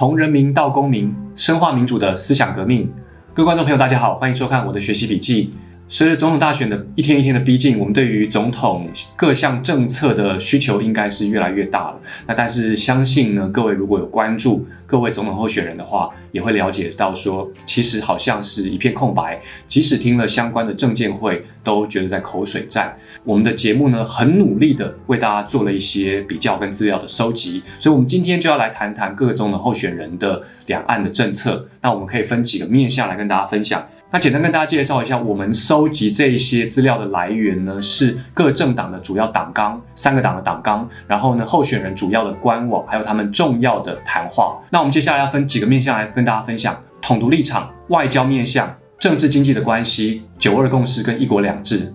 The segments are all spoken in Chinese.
从人民到公民，深化民主的思想革命。各位观众朋友，大家好，欢迎收看我的学习笔记。随着总统大选的一天一天的逼近，我们对于总统各项政策的需求应该是越来越大了。那但是相信呢，各位如果有关注各位总统候选人的话，也会了解到说，其实好像是一片空白。即使听了相关的证监会，都觉得在口水战。我们的节目呢，很努力的为大家做了一些比较跟资料的收集，所以我们今天就要来谈谈各个总统候选人的两岸的政策。那我们可以分几个面向来跟大家分享。那简单跟大家介绍一下，我们收集这些资料的来源呢，是各政党的主要党纲，三个党的党纲，然后呢，候选人主要的官网，还有他们重要的谈话。那我们接下来要分几个面向来跟大家分享：统独立场、外交面向、政治经济的关系、九二共识跟一国两制。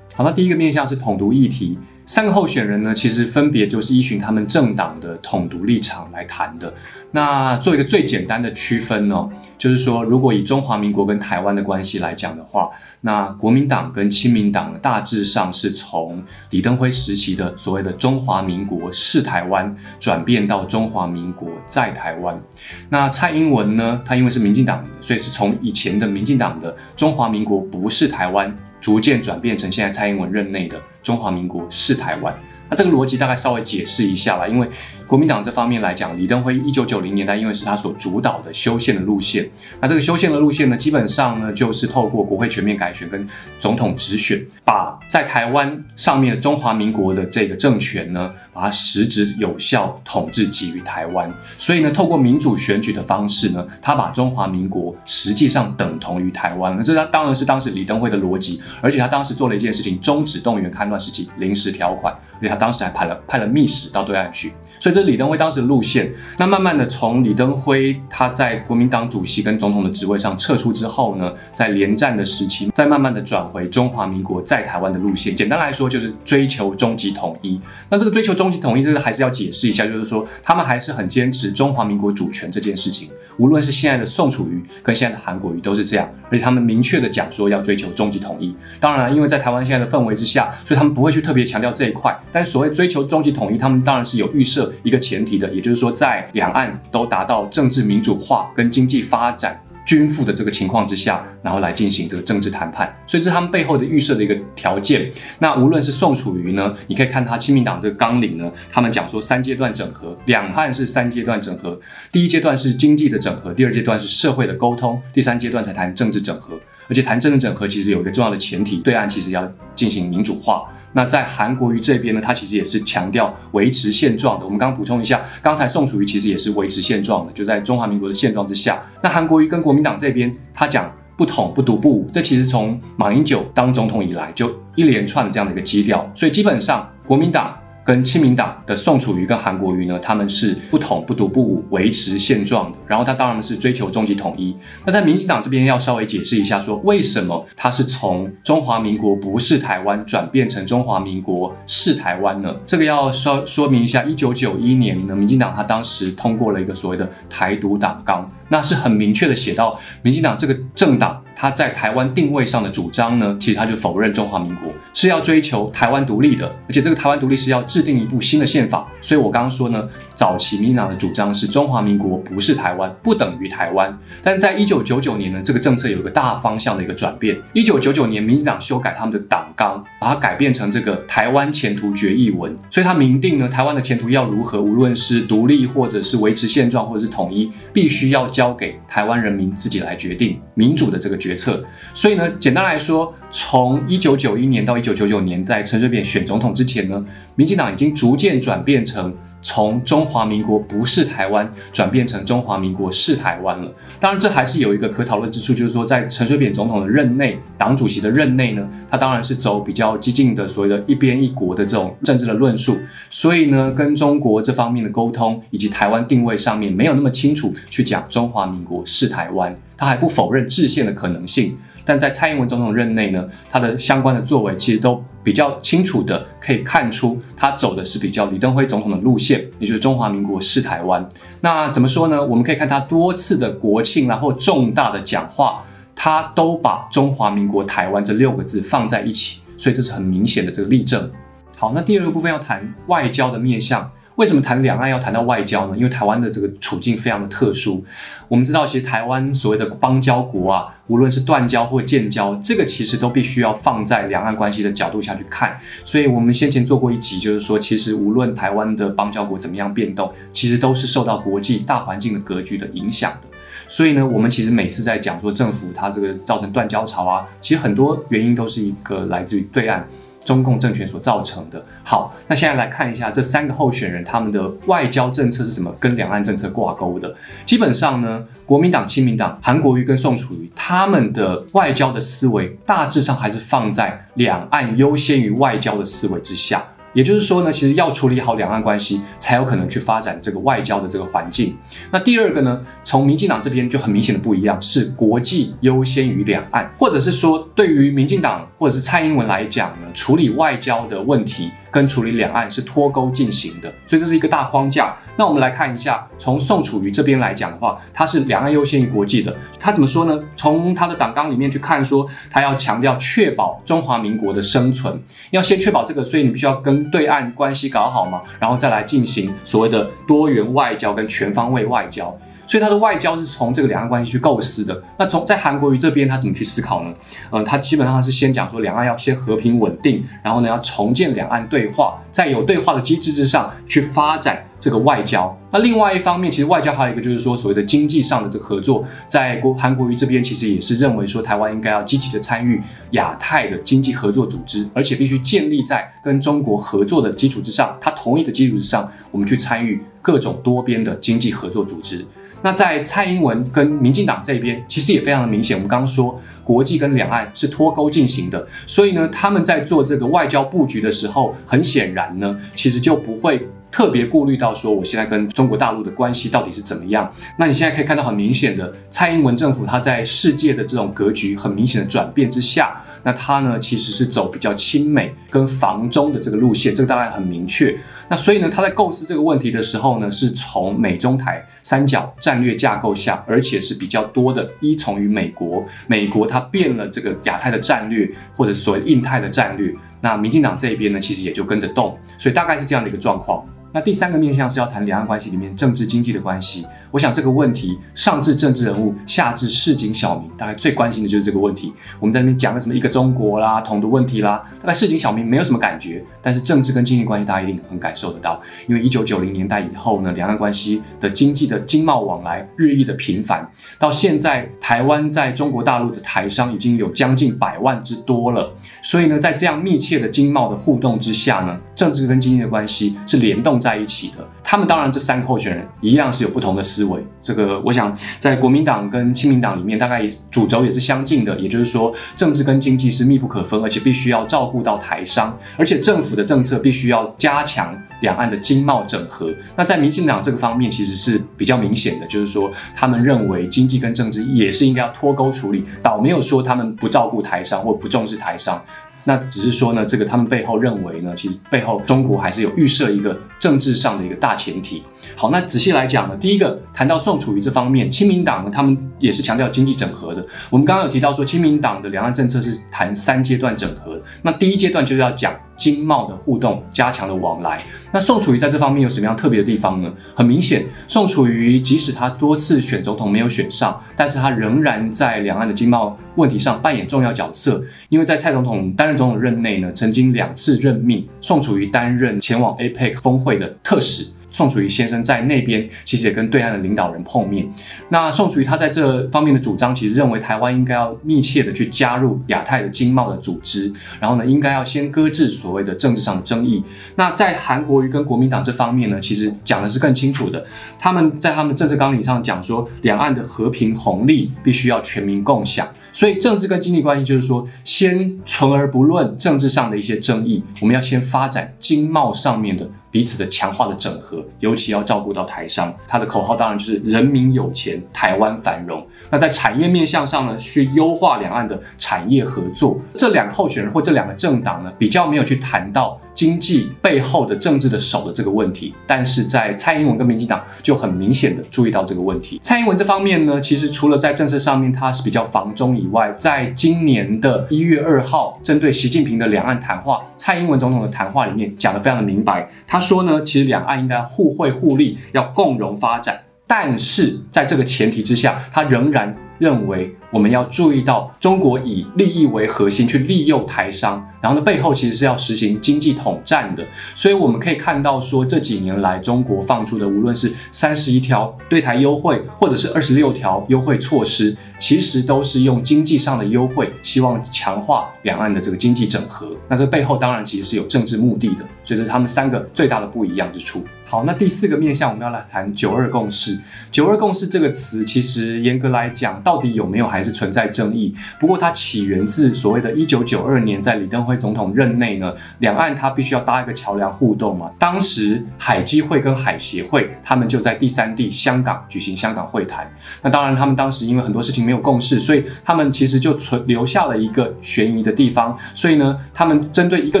好，那第一个面向是统独议题。三个候选人呢，其实分别就是依循他们政党的统独立场来谈的。那做一个最简单的区分呢，就是说，如果以中华民国跟台湾的关系来讲的话，那国民党跟亲民党大致上是从李登辉时期的所谓的中华民国是台湾，转变到中华民国在台湾。那蔡英文呢，他因为是民进党，所以是从以前的民进党的中华民国不是台湾。逐渐转变成现在蔡英文任内的中华民国是台湾，那这个逻辑大概稍微解释一下吧，因为。国民党这方面来讲，李登辉一九九零年代，因为是他所主导的修宪的路线，那这个修宪的路线呢，基本上呢就是透过国会全面改选跟总统直选，把在台湾上面的中华民国的这个政权呢，把它实质有效统治给予台湾。所以呢，透过民主选举的方式呢，他把中华民国实际上等同于台湾。那这他当然是当时李登辉的逻辑，而且他当时做了一件事情，终止动员戡乱时期临时条款，而且他当时还派了派了密使到对岸去，所以。这是李登辉当时的路线。那慢慢的从李登辉他在国民党主席跟总统的职位上撤出之后呢，在连战的时期，再慢慢的转回中华民国在台湾的路线。简单来说，就是追求终极统一。那这个追求终极统一，这个还是要解释一下，就是说他们还是很坚持中华民国主权这件事情。无论是现在的宋楚瑜跟现在的韩国瑜都是这样，而且他们明确的讲说要追求终极统一。当然了，因为在台湾现在的氛围之下，所以他们不会去特别强调这一块。但所谓追求终极统一，他们当然是有预设。一个前提的，也就是说，在两岸都达到政治民主化跟经济发展均富的这个情况之下，然后来进行这个政治谈判，所以这是他们背后的预设的一个条件。那无论是宋楚瑜呢，你可以看他亲民党这个纲领呢，他们讲说三阶段整合，两岸是三阶段整合，第一阶段是经济的整合，第二阶段是社会的沟通，第三阶段才谈政治整合。而且谈政治整合其实有一个重要的前提，对岸其实要进行民主化。那在韩国瑜这边呢，他其实也是强调维持现状的。我们刚刚补充一下，刚才宋楚瑜其实也是维持现状的，就在中华民国的现状之下。那韩国瑜跟国民党这边，他讲不统不独不武，这其实从马英九当总统以来就一连串的这样的一个基调，所以基本上国民党。跟亲民党的宋楚瑜跟韩国瑜呢，他们是不统不独不武，维持现状的。然后他当然是追求终极统一。那在民进党这边要稍微解释一下，说为什么他是从中华民国不是台湾转变成中华民国是台湾呢？这个要说说明一下，一九九一年呢，民进党他当时通过了一个所谓的台独党纲，那是很明确的写到，民进党这个政党。他在台湾定位上的主张呢，其实他就否认中华民国是要追求台湾独立的，而且这个台湾独立是要制定一部新的宪法。所以我刚刚说呢，早期民党的主张是中华民国不是台湾，不等于台湾。但在一九九九年呢，这个政策有一个大方向的一个转变。一九九九年，民进党修改他们的党纲，把它改变成这个台湾前途决议文，所以他明定呢，台湾的前途要如何，无论是独立或者是维持现状或者是统一，必须要交给台湾人民自己来决定民主的这个。决策，所以呢，简单来说，从一九九一年到一九九九年，在陈水扁选总统之前呢，民进党已经逐渐转变成。从中华民国不是台湾转变成中华民国是台湾了。当然，这还是有一个可讨论之处，就是说，在陈水扁总统的任内，党主席的任内呢，他当然是走比较激进的所谓的一边一国的这种政治的论述，所以呢，跟中国这方面的沟通以及台湾定位上面没有那么清楚去讲中华民国是台湾，他还不否认制宪的可能性。但在蔡英文总统任内呢，他的相关的作为其实都比较清楚的可以看出，他走的是比较李登辉总统的路线，也就是中华民国是台湾。那怎么说呢？我们可以看他多次的国庆然后重大的讲话，他都把中华民国台湾这六个字放在一起，所以这是很明显的这个例证。好，那第二个部分要谈外交的面向。为什么谈两岸要谈到外交呢？因为台湾的这个处境非常的特殊。我们知道，其实台湾所谓的邦交国啊，无论是断交或建交，这个其实都必须要放在两岸关系的角度下去看。所以我们先前做过一集，就是说，其实无论台湾的邦交国怎么样变动，其实都是受到国际大环境的格局的影响的。所以呢，我们其实每次在讲说政府它这个造成断交潮啊，其实很多原因都是一个来自于对岸。中共政权所造成的。好，那现在来看一下这三个候选人他们的外交政策是什么跟两岸政策挂钩的。基本上呢，国民党、亲民党、韩国瑜跟宋楚瑜他们的外交的思维大致上还是放在两岸优先于外交的思维之下。也就是说呢，其实要处理好两岸关系，才有可能去发展这个外交的这个环境。那第二个呢，从民进党这边就很明显的不一样，是国际优先于两岸，或者是说，对于民进党或者是蔡英文来讲呢，处理外交的问题。跟处理两岸是脱钩进行的，所以这是一个大框架。那我们来看一下，从宋楚瑜这边来讲的话，他是两岸优先于国际的。他怎么说呢？从他的党纲里面去看，说他要强调确保中华民国的生存，要先确保这个，所以你必须要跟对岸关系搞好嘛，然后再来进行所谓的多元外交跟全方位外交。所以他的外交是从这个两岸关系去构思的。那从在韩国瑜这边，他怎么去思考呢？嗯，他基本上是先讲说两岸要先和平稳定，然后呢要重建两岸对话，在有对话的机制之上去发展这个外交。那另外一方面，其实外交还有一个就是说所谓的经济上的这个合作，在国韩国瑜这边其实也是认为说台湾应该要积极的参与亚太的经济合作组织，而且必须建立在跟中国合作的基础之上，他同意的基础之上，我们去参与各种多边的经济合作组织。那在蔡英文跟民进党这边，其实也非常的明显。我们刚刚说，国际跟两岸是脱钩进行的，所以呢，他们在做这个外交布局的时候，很显然呢，其实就不会。特别顾虑到说，我现在跟中国大陆的关系到底是怎么样？那你现在可以看到很明显的，蔡英文政府它在世界的这种格局很明显的转变之下，那它呢其实是走比较亲美跟防中的这个路线，这个当然很明确。那所以呢，他在构思这个问题的时候呢，是从美中台三角战略架构下，而且是比较多的依从于美国。美国它变了这个亚太的战略，或者所谓印太的战略。那民进党这边呢，其实也就跟着动，所以大概是这样的一个状况。那第三个面向是要谈两岸关系里面政治经济的关系。我想这个问题上至政治人物，下至市井小民，大概最关心的就是这个问题。我们在那边讲了什么一个中国啦、统独问题啦，大概市井小民没有什么感觉，但是政治跟经济关系大家一定很感受得到。因为一九九零年代以后呢，两岸关系的经济的经贸往来日益的频繁，到现在台湾在中国大陆的台商已经有将近百万之多了。所以呢，在这样密切的经贸的互动之下呢，政治跟经济的关系是联动。在一起的，他们当然这三个候选人一样是有不同的思维。这个我想在国民党跟亲民党里面，大概主轴也是相近的。也就是说，政治跟经济是密不可分，而且必须要照顾到台商，而且政府的政策必须要加强两岸的经贸整合。那在民进党这个方面，其实是比较明显的，就是说他们认为经济跟政治也是应该要脱钩处理，倒没有说他们不照顾台商或不重视台商。那只是说呢，这个他们背后认为呢，其实背后中国还是有预设一个政治上的一个大前提。好，那仔细来讲呢，第一个谈到宋楚瑜这方面，亲民党呢，他们也是强调经济整合的。我们刚刚有提到说，亲民党的两岸政策是谈三阶段整合，那第一阶段就是要讲。经贸的互动，加强的往来。那宋楚瑜在这方面有什么样特别的地方呢？很明显，宋楚瑜即使他多次选总统没有选上，但是他仍然在两岸的经贸问题上扮演重要角色。因为在蔡总统担任总统任内呢，曾经两次任命宋楚瑜担任前往 APEC 峰会的特使。宋楚瑜先生在那边其实也跟对岸的领导人碰面。那宋楚瑜他在这方面的主张，其实认为台湾应该要密切的去加入亚太的经贸的组织，然后呢，应该要先搁置所谓的政治上的争议。那在韩国瑜跟国民党这方面呢，其实讲的是更清楚的。他们在他们政治纲领上讲说，两岸的和平红利必须要全民共享。所以政治跟经济关系就是说，先存而不论政治上的一些争议，我们要先发展经贸上面的。彼此的强化的整合，尤其要照顾到台商。他的口号当然就是“人民有钱，台湾繁荣”。那在产业面向上呢，去优化两岸的产业合作。这两个候选人或这两个政党呢，比较没有去谈到经济背后的政治的手的这个问题，但是在蔡英文跟民进党就很明显的注意到这个问题。蔡英文这方面呢，其实除了在政策上面他是比较防中以外，在今年的一月二号针对习近平的两岸谈话，蔡英文总统的谈话里面讲的非常的明白，他说呢，其实两岸应该互惠互利，要共荣发展，但是在这个前提之下，他仍然认为。我们要注意到，中国以利益为核心去利诱台商，然后呢背后其实是要实行经济统战的。所以我们可以看到，说这几年来中国放出的，无论是三十一条对台优惠，或者是二十六条优惠措施，其实都是用经济上的优惠，希望强化两岸的这个经济整合。那这背后当然其实是有政治目的的，所以这是他们三个最大的不一样之处。好，那第四个面向我们要来谈九二共识。九二共识这个词，其实严格来讲，到底有没有还？是存在争议，不过它起源自所谓的一九九二年，在李登辉总统任内呢，两岸它必须要搭一个桥梁互动嘛。当时海基会跟海协会他们就在第三地香港举行香港会谈。那当然，他们当时因为很多事情没有共识，所以他们其实就存留下了一个悬疑的地方。所以呢，他们针对一个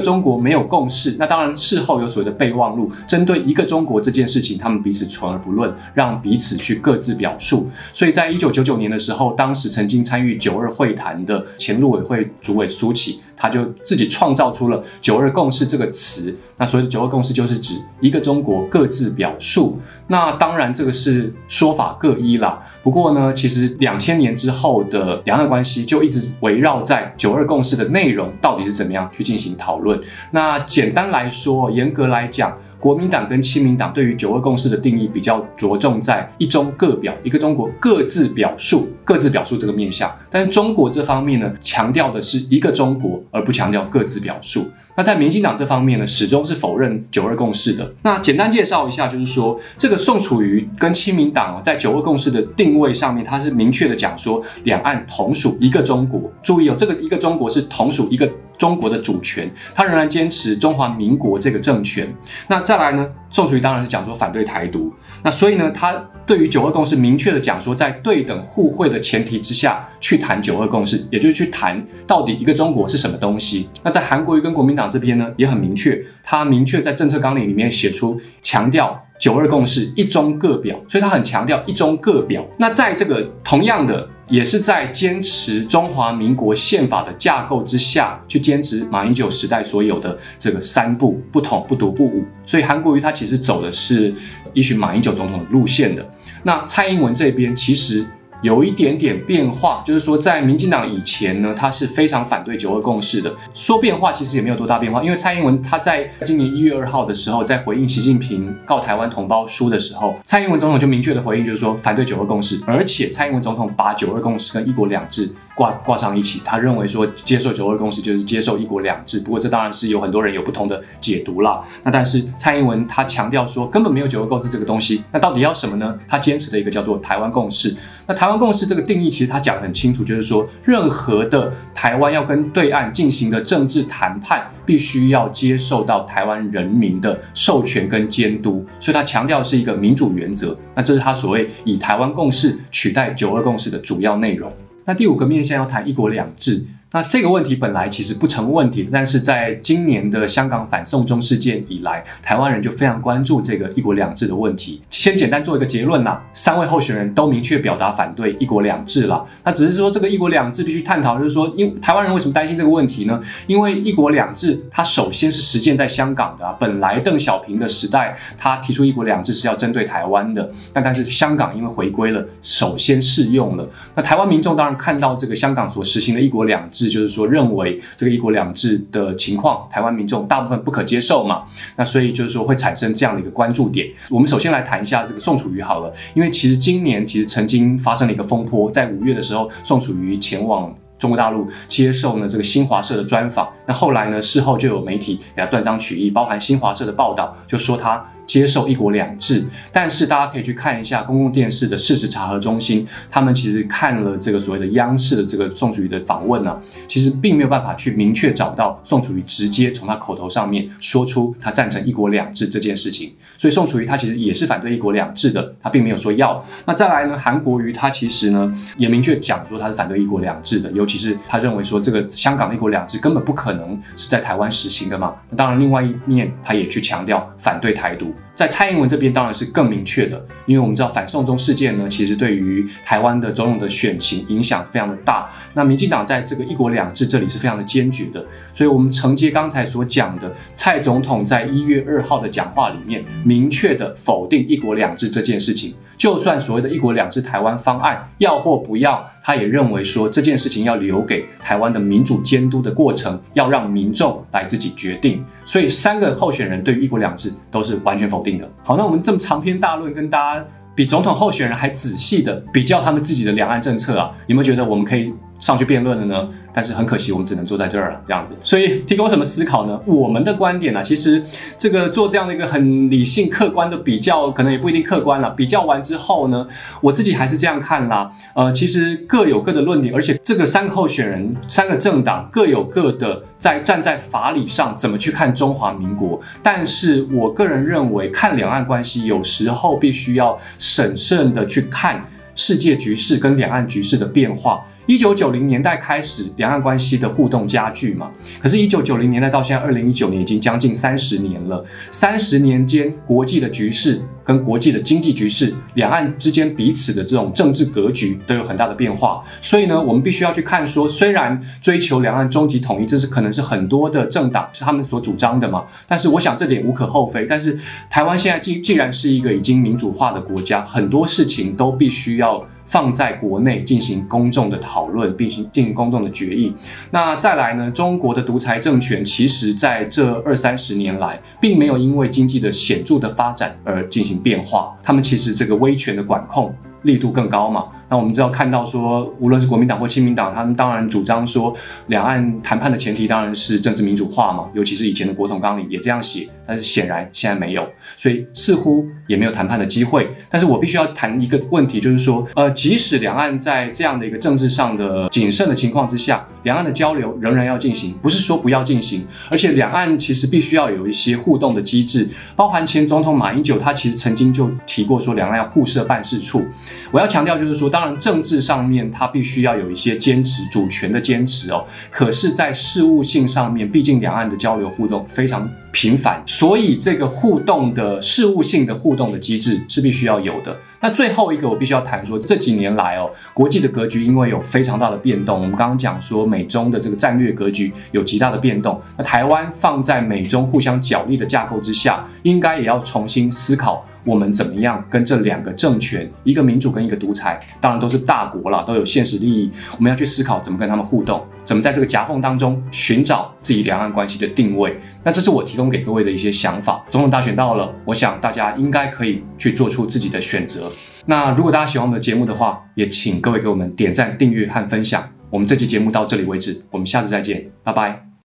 中国没有共识，那当然事后有所谓的备忘录，针对一个中中国这件事情，他们彼此存而不论，让彼此去各自表述。所以在一九九九年的时候，当时曾经。参与九二会谈的前陆委会主委苏启，他就自己创造出了“九二共识”这个词。那所谓的“九二共识”就是指一个中国各自表述。那当然这个是说法各一啦。不过呢，其实两千年之后的两岸关系就一直围绕在“九二共识”的内容到底是怎么样去进行讨论。那简单来说，严格来讲。国民党跟亲民党对于九二共识的定义比较着重在一中各表，一个中国各自表述，各自表述这个面向。但是中国这方面呢，强调的是一个中国，而不强调各自表述。那在民进党这方面呢，始终是否认九二共识的。那简单介绍一下，就是说这个宋楚瑜跟亲民党在九二共识的定位上面，他是明确的讲说，两岸同属一个中国。注意哦，这个一个中国是同属一个。中国的主权，他仍然坚持中华民国这个政权。那再来呢？宋楚瑜当然是讲说反对台独。那所以呢，他对于九二共识明确的讲说，在对等互惠的前提之下去谈九二共识，也就是去谈到底一个中国是什么东西。那在韩国瑜跟国民党这边呢，也很明确，他明确在政策纲领里面写出强调九二共识一中各表，所以他很强调一中各表。那在这个同样的。也是在坚持中华民国宪法的架构之下去坚持马英九时代所有的这个三不不统不独不武，所以韩国瑜他其实走的是一群马英九总统的路线的。那蔡英文这边其实。有一点点变化，就是说，在民进党以前呢，他是非常反对九二共识的。说变化其实也没有多大变化，因为蔡英文他在今年一月二号的时候，在回应习近平告台湾同胞书的时候，蔡英文总统就明确的回应，就是说反对九二共识，而且蔡英文总统把九二共识跟一国两制。挂挂上一起，他认为说接受九二共识就是接受一国两制，不过这当然是有很多人有不同的解读啦。那但是蔡英文他强调说根本没有九二共识这个东西，那到底要什么呢？他坚持的一个叫做台湾共识。那台湾共识这个定义其实他讲得很清楚，就是说任何的台湾要跟对岸进行的政治谈判，必须要接受到台湾人民的授权跟监督，所以他强调是一个民主原则。那这是他所谓以台湾共识取代九二共识的主要内容。那第五个面向要谈一国两制。那这个问题本来其实不成问题，但是在今年的香港反送中事件以来，台湾人就非常关注这个一国两制的问题。先简单做一个结论啦，三位候选人都明确表达反对一国两制了。那只是说这个一国两制必须探讨，就是说，因台湾人为什么担心这个问题呢？因为一国两制它首先是实践在香港的，本来邓小平的时代他提出一国两制是要针对台湾的，那但是香港因为回归了，首先适用了。那台湾民众当然看到这个香港所实行的一国两制。就是说，认为这个一国两制的情况，台湾民众大部分不可接受嘛？那所以就是说，会产生这样的一个关注点。我们首先来谈一下这个宋楚瑜好了，因为其实今年其实曾经发生了一个风波，在五月的时候，宋楚瑜前往中国大陆接受呢这个新华社的专访。那后来呢，事后就有媒体给他断章取义，包含新华社的报道，就说他接受一国两制。但是大家可以去看一下公共电视的事实查核中心，他们其实看了这个所谓的央视的这个宋楚瑜的访问呢，其实并没有办法去明确找到宋楚瑜直接从他口头上面说出他赞成一国两制这件事情。所以宋楚瑜他其实也是反对一国两制的，他并没有说要。那再来呢，韩国瑜他其实呢也明确讲说他是反对一国两制的，尤其是他认为说这个香港一国两制根本不可能是在台湾实行的嘛。那当然，另外一面他也去强调反对台独。在蔡英文这边当然是更明确的，因为我们知道反送中事件呢，其实对于台湾的总统的选情影响非常的大。那民进党在这个一国两制这里是非常的坚决的，所以我们承接刚才所讲的，蔡总统在一月二号的讲话里面，明确的否定一国两制这件事情。就算所谓的一国两制台湾方案要或不要，他也认为说这件事情要留给台湾的民主监督的过程，要让民众来自己决定。所以三个候选人对于一国两制都是完全否定的。好，那我们这么长篇大论跟大家比总统候选人还仔细的比较他们自己的两岸政策啊，有没有觉得我们可以上去辩论了呢？但是很可惜，我们只能坐在这儿了，这样子。所以提供什么思考呢？我们的观点呢，其实这个做这样的一个很理性、客观的比较，可能也不一定客观了。比较完之后呢，我自己还是这样看啦。呃，其实各有各的论点，而且这个三个候选人、三个政党各有各的在站在法理上怎么去看中华民国。但是我个人认为，看两岸关系有时候必须要审慎的去看世界局势跟两岸局势的变化。一九九零年代开始，两岸关系的互动加剧嘛。可是，一九九零年代到现在二零一九年，已经将近三十年了。三十年间，国际的局势跟国际的经济局势，两岸之间彼此的这种政治格局都有很大的变化。所以呢，我们必须要去看说，虽然追求两岸终极统一，这是可能是很多的政党是他们所主张的嘛。但是，我想这点无可厚非。但是，台湾现在既既然是一个已经民主化的国家，很多事情都必须要。放在国内进行公众的讨论，并行进行公众的决议。那再来呢？中国的独裁政权其实在这二三十年来，并没有因为经济的显著的发展而进行变化。他们其实这个威权的管控力度更高嘛。那我们知道看到说，无论是国民党或亲民党，他们当然主张说，两岸谈判的前提当然是政治民主化嘛。尤其是以前的国统纲领也这样写，但是显然现在没有，所以似乎也没有谈判的机会。但是我必须要谈一个问题，就是说，呃，即使两岸在这样的一个政治上的谨慎的情况之下，两岸的交流仍然要进行，不是说不要进行，而且两岸其实必须要有一些互动的机制，包含前总统马英九他其实曾经就提过说，两岸要互设办事处。我要强调就是说。当然，政治上面它必须要有一些坚持主权的坚持哦。可是，在事务性上面，毕竟两岸的交流互动非常频繁，所以这个互动的事务性的互动的机制是必须要有的。那最后一个，我必须要谈说，这几年来哦，国际的格局因为有非常大的变动。我们刚刚讲说，美中的这个战略格局有极大的变动。那台湾放在美中互相角力的架构之下，应该也要重新思考。我们怎么样跟这两个政权，一个民主跟一个独裁，当然都是大国了，都有现实利益。我们要去思考怎么跟他们互动，怎么在这个夹缝当中寻找自己两岸关系的定位。那这是我提供给各位的一些想法。总统大选到了，我想大家应该可以去做出自己的选择。那如果大家喜欢我们的节目的话，也请各位给我们点赞、订阅和分享。我们这期节目到这里为止，我们下次再见，拜拜。